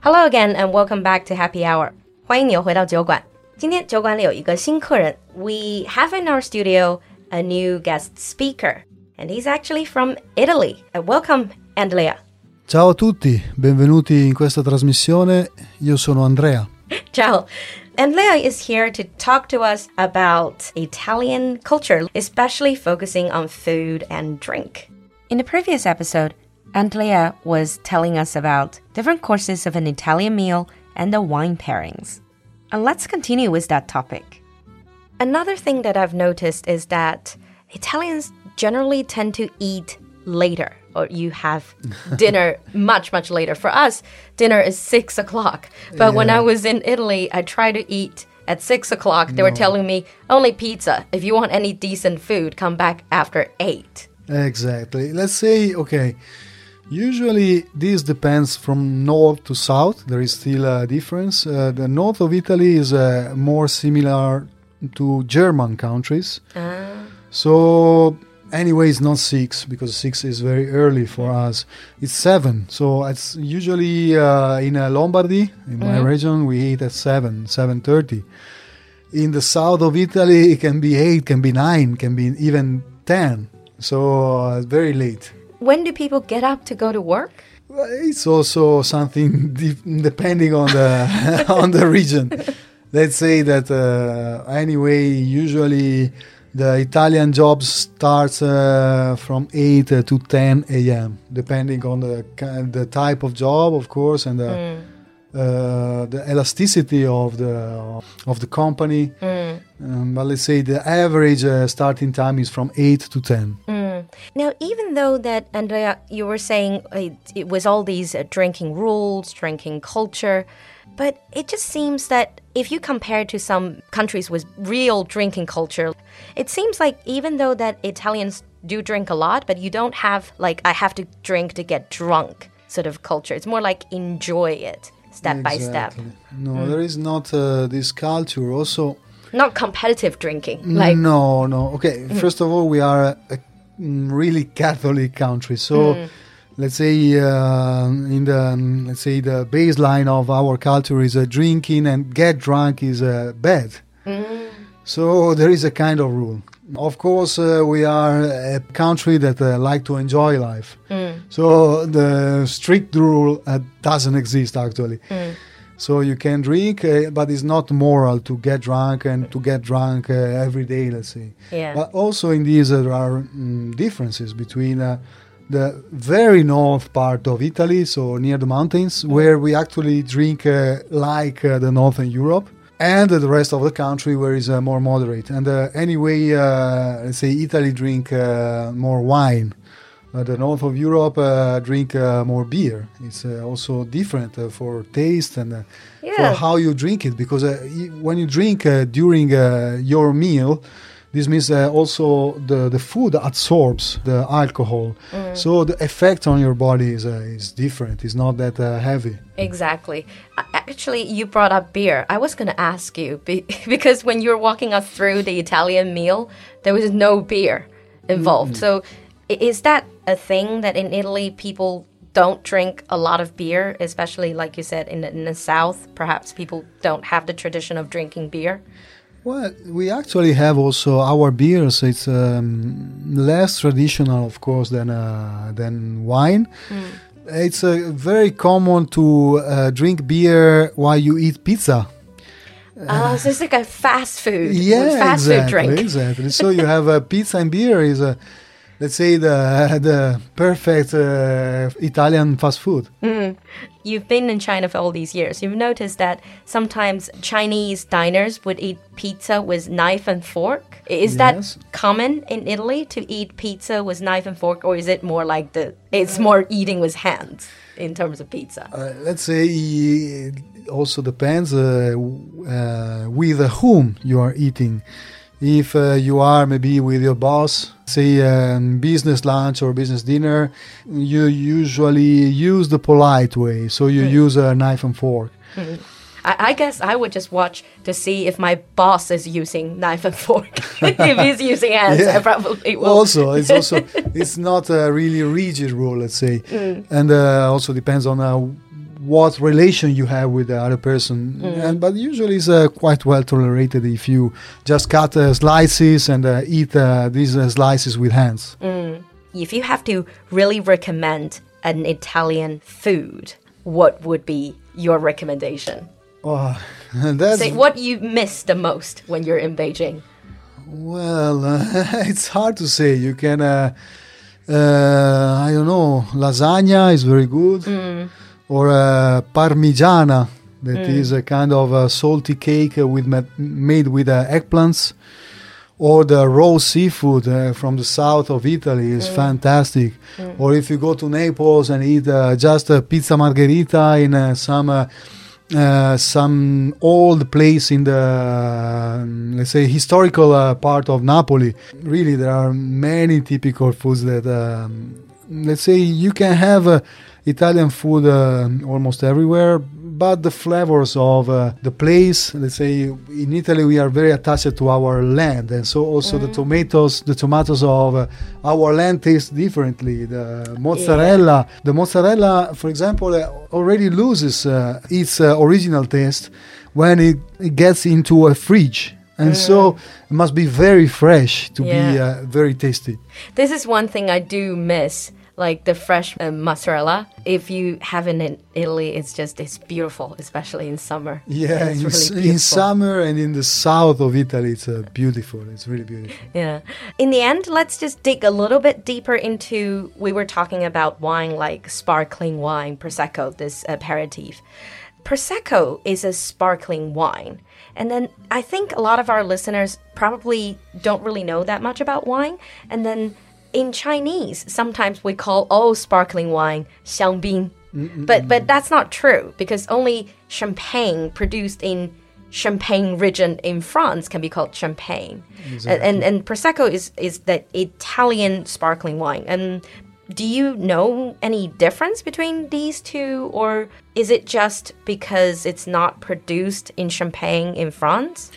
Hello again and welcome back to Happy Hour. 欢迎你又回到酒馆。今天酒馆里有一个新客人。We have in our studio a new guest speaker, and he's actually from Italy. Uh, welcome, Andrea. Ciao a tutti, benvenuti in questa trasmissione. Io sono Andrea. Ciao. Andrea is here to talk to us about Italian culture, especially focusing on food and drink. In the previous episode, Andrea was telling us about different courses of an Italian meal and the wine pairings. And let's continue with that topic. Another thing that I've noticed is that Italians generally tend to eat later or you have dinner much much later for us dinner is six o'clock but yeah. when i was in italy i tried to eat at six o'clock they no. were telling me only pizza if you want any decent food come back after eight exactly let's say okay Usually, this depends from north to south. There is still a difference. Uh, the north of Italy is uh, more similar to German countries. Uh. So, anyway, it's not six because six is very early for us. It's seven. So it's usually uh, in uh, Lombardy, in my mm-hmm. region, we eat at seven, seven thirty. In the south of Italy, it can be eight, can be nine, can be even ten. So uh, very late when do people get up to go to work? It's also something de- depending on the on the region. Let's say that uh, anyway, usually the Italian job starts uh, from 8 to 10 a.m. depending on the the type of job, of course, and the, mm. uh, the elasticity of the of the company. Mm. Um, but let's say the average uh, starting time is from 8 to 10. Mm. Now, even though that, Andrea, you were saying it, it was all these uh, drinking rules, drinking culture, but it just seems that if you compare to some countries with real drinking culture, it seems like even though that Italians do drink a lot, but you don't have like I have to drink to get drunk sort of culture. It's more like enjoy it step exactly. by step. No, mm. there is not uh, this culture. Also, not competitive drinking. Like no, no. Okay, mm. first of all, we are a Mm, really Catholic country. So. Mm. Let's say uh, in the um, let's say the baseline of our culture is uh, drinking and get drunk is uh, bad. Mm. So there is a kind of rule. Of course, uh, we are a country that uh, like to enjoy life. Mm. So the strict rule uh, doesn't exist actually. Mm. So you can drink, uh, but it's not moral to get drunk and to get drunk uh, every day, let's say. Yeah. But also in these uh, there are um, differences between uh, the very north part of Italy, so near the mountains, mm-hmm. where we actually drink uh, like uh, the northern Europe. And the rest of the country where it's more moderate. And anyway, let's say Italy drink more wine the north of Europe uh, drink uh, more beer. It's uh, also different uh, for taste and uh, yeah. for how you drink it. Because when you drink during your meal, this means also the, the food absorbs the alcohol. Mm. So the effect on your body is, is different. It's not that heavy. Exactly. Actually, you brought up beer. I was going to ask you because when you were walking us through the Italian meal, there was no beer involved. Mm. So is that a thing that in Italy people don't drink a lot of beer, especially like you said in the, in the south? Perhaps people don't have the tradition of drinking beer. Well, we actually have also our beers. It's um, less traditional, of course, than uh, than wine. Mm. It's uh, very common to uh, drink beer while you eat pizza. Oh, so it's like a fast food, yeah, fast exactly, food drink. exactly. So you have a pizza and beer is a let's say the the perfect uh, Italian fast food. Mm. You've been in China for all these years. You've noticed that sometimes Chinese diners would eat pizza with knife and fork. Is yes. that common in Italy to eat pizza with knife and fork, or is it more like the it's more eating with hands in terms of pizza? Uh, let's say it also depends uh, uh with whom you are eating if uh, you are maybe with your boss, say um, business lunch or business dinner, you usually use the polite way. So you mm. use a knife and fork. Mm. I, I guess I would just watch to see if my boss is using knife and fork. if he's using hands, I Yeah. probably will. also it's also it's not a really rigid rule let's say Mm. and uh, also depends on uh, what relation you have with the other person Mm. and but usually it's uh, quite well tolerated if you just cut uh, slices and uh, eat uh, these uh, slices with hands if you have to really recommend an Italian food, what would be your recommendation? oh, that's Say what you miss the most when you're in Beijing. Well, uh, it's hard to say. You can, uh, uh, I don't know, lasagna is very good, or uh, parmigiana, that is a kind of a salty cake with made with uh, eggplants, or the raw seafood uh, from the south of Italy is fantastic. Or if you go to Naples and eat uh, just a pizza margherita in uh, some. Uh, some old place in the um, let's say historical part of Napoli. Really, there are many typical foods that um, let's say you can have Italian food uh, almost everywhere, but the flavors of uh, the place. Let's say in Italy we are very attached to our land, and so also the tomatoes, the tomatoes of uh, our land taste differently. The mozzarella, the mozzarella, for example, uh, already loses uh, its uh, original taste when it, it gets into a fridge. And so it must be very fresh to be uh, very tasty. This is one thing I do miss, like the fresh uh, mozzarella. If you have it in Italy, it's just it's beautiful, especially in summer. Yeah, in, really in summer and in the south of Italy, it's uh, beautiful. It's really beautiful. Yeah. In the end, let's just dig a little bit deeper into. We were talking about wine like sparkling wine, Prosecco, this aperitif. Prosecco is a sparkling wine. And then I think a lot of our listeners probably don't really know that much about wine. And then in Chinese, sometimes we call all sparkling wine 香槟. But but that's not true because only champagne produced in Champagne region in France can be called champagne. And, and and prosecco is is that Italian sparkling wine. And do you know any difference between these two or is it just because it's not produced in Champagne in France?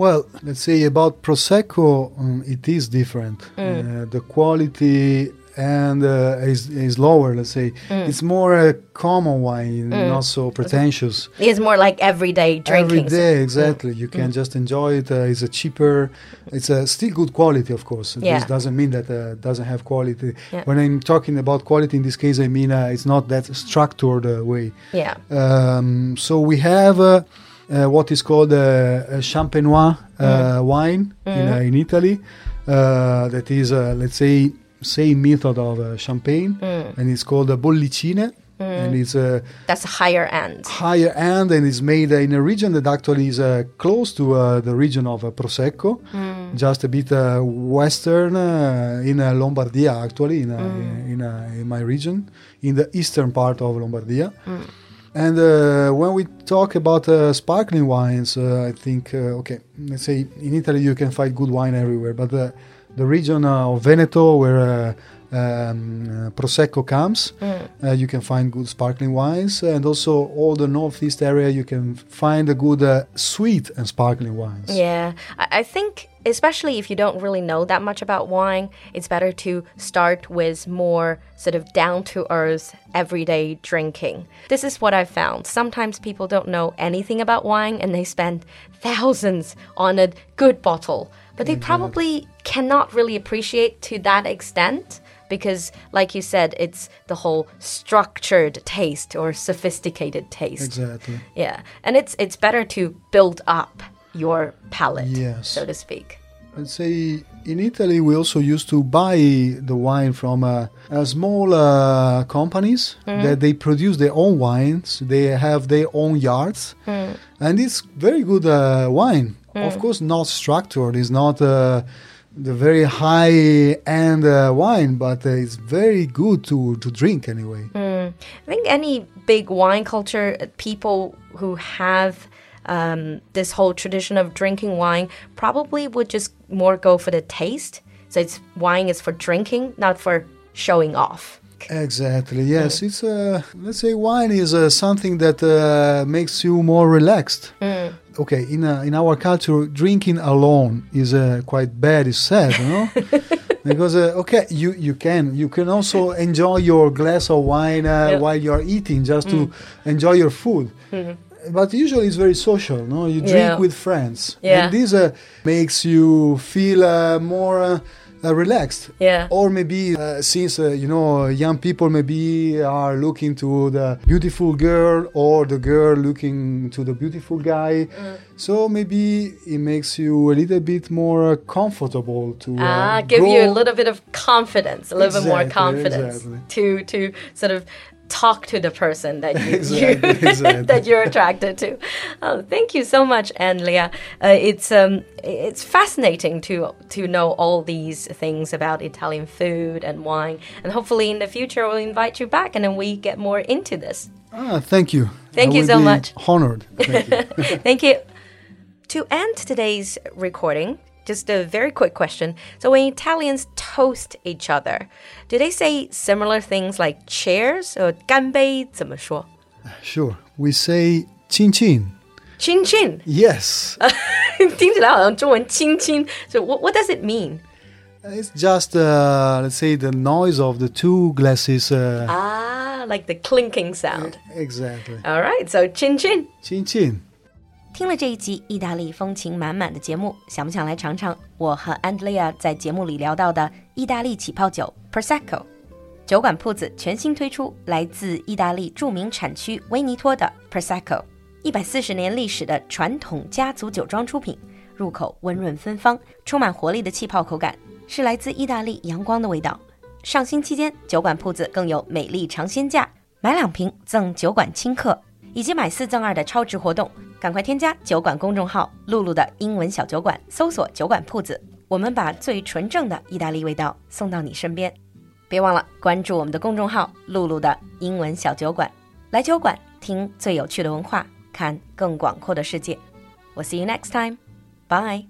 Well, let's say about Prosecco, um, it is different. Uh, the quality and uh, is, is lower, let's say. It's more a common wine, not so pretentious. It's more like everyday drinking. Every day, exactly. You can just enjoy it. Uh, it's a cheaper. It's a still good quality, of course. Yeah. This doesn't mean that uh, doesn't have quality. Yeah. When I'm talking about quality in this case, I mean uh, it's not that structured uh, way. Yeah. Um, so we have uh, what is called uh, a champenois uh, wine in, uh, in Italy. Uh, that is, uh, let's say, same method of uh, champagne, and it's called a bollicine, and it's a That's higher end. higher end, and it's made uh, in a region that actually is uh, close to uh, the region of uh, Prosecco, just a bit uh, western uh, in uh, Lombardia, actually in uh, in, uh, in my region, in the eastern part of Lombardia. And uh, when we talk about uh, sparkling wines, uh, I think, uh, okay, let's say in Italy you can find good wine everywhere, but the, the region uh, of Veneto, where uh, um, uh, Prosecco comes, uh, you can find good sparkling wines, and also all the northeast area you can find a good uh, sweet and sparkling wines. Yeah, I, I think especially if you don't really know that much about wine, it's better to start with more sort of down to earth, everyday drinking. This is what I found. Sometimes people don't know anything about wine and they spend thousands on a good bottle, but they probably cannot really appreciate to that extent. Because, like you said, it's the whole structured taste or sophisticated taste. Exactly. Yeah, and it's it's better to build up your palate, Yes. so to speak. Let's say in Italy we also used to buy the wine from uh, uh, small uh, companies that they produce their own wines. They have their own yards, and it's very good uh, wine. Of course, not structured. It's not uh, the very high end uh, wine, but uh, it's very good to to drink anyway. I think any big wine culture, uh, people who have um, this whole tradition of drinking wine probably would just more go for the taste. So it's wine is for drinking, not for showing off. Exactly. Yes, it's a let's say wine is uh, something that uh, makes you more relaxed. Mm. Okay, in uh, in our culture, drinking alone is uh, quite bad. It's sad, you know. because uh, okay you you can you can also enjoy your glass of wine uh, Yeah. while you're eating just to enjoy your food but usually it's very social no you drink Yeah. with friends Yeah. and this uh, makes you feel uh, more uh, relaxed Yeah. or maybe uh, since uh, you know young people maybe are looking to the beautiful girl or the girl looking to the beautiful guy Mm. so maybe it makes you a little bit more uh, comfortable to uh, Ah, give you a little bit of confidence, a little bit more confidence exactly. to to sort of talk to the person that you, Exactly, you exactly. that you're attracted to. Oh, thank you so much, Andrea. Uh, it's um it's fascinating to to know all these things about Italian food and wine, and hopefully in the future we'll invite you back, and then we get more into this. ah, thank you Thank I you so much. honored thank you Thank you. To end today's recording, just a very quick question. So, when Italians toast each other, do they say similar things like cheers or 干杯怎么说? sure we say chin chin Chin chin. yes 听起来好像中文亲亲. So, what, what does it mean? It's just, uh, let's say, the noise of the two glasses. Uh, Ah, like the clinking sound. Exactly. All right, so chin chin. Chin chin. 听了这一集意大利风情满满的节目，想不想来尝尝我和 Andrea 在节目里聊到的意大利起泡酒 Prosecco？酒馆铺子全新推出来自意大利著名产区威尼托的 Prosecco，一百四十年历史的传统家族酒庄出品，入口温润芬芳，充满活力的气泡口感，是来自意大利阳光的味道。上新期间，酒馆铺子更有美丽尝鲜价，买两瓶赠酒馆轻客，以及买四赠二的超值活动。赶快添加酒馆公众号“露露的英文小酒馆”，搜索“酒馆铺子”，我们把最纯正的意大利味道送到你身边。别忘了关注我们的公众号“露露的英文小酒馆”，来酒馆听最有趣的文化，看更广阔的世界。我 see you next time，bye。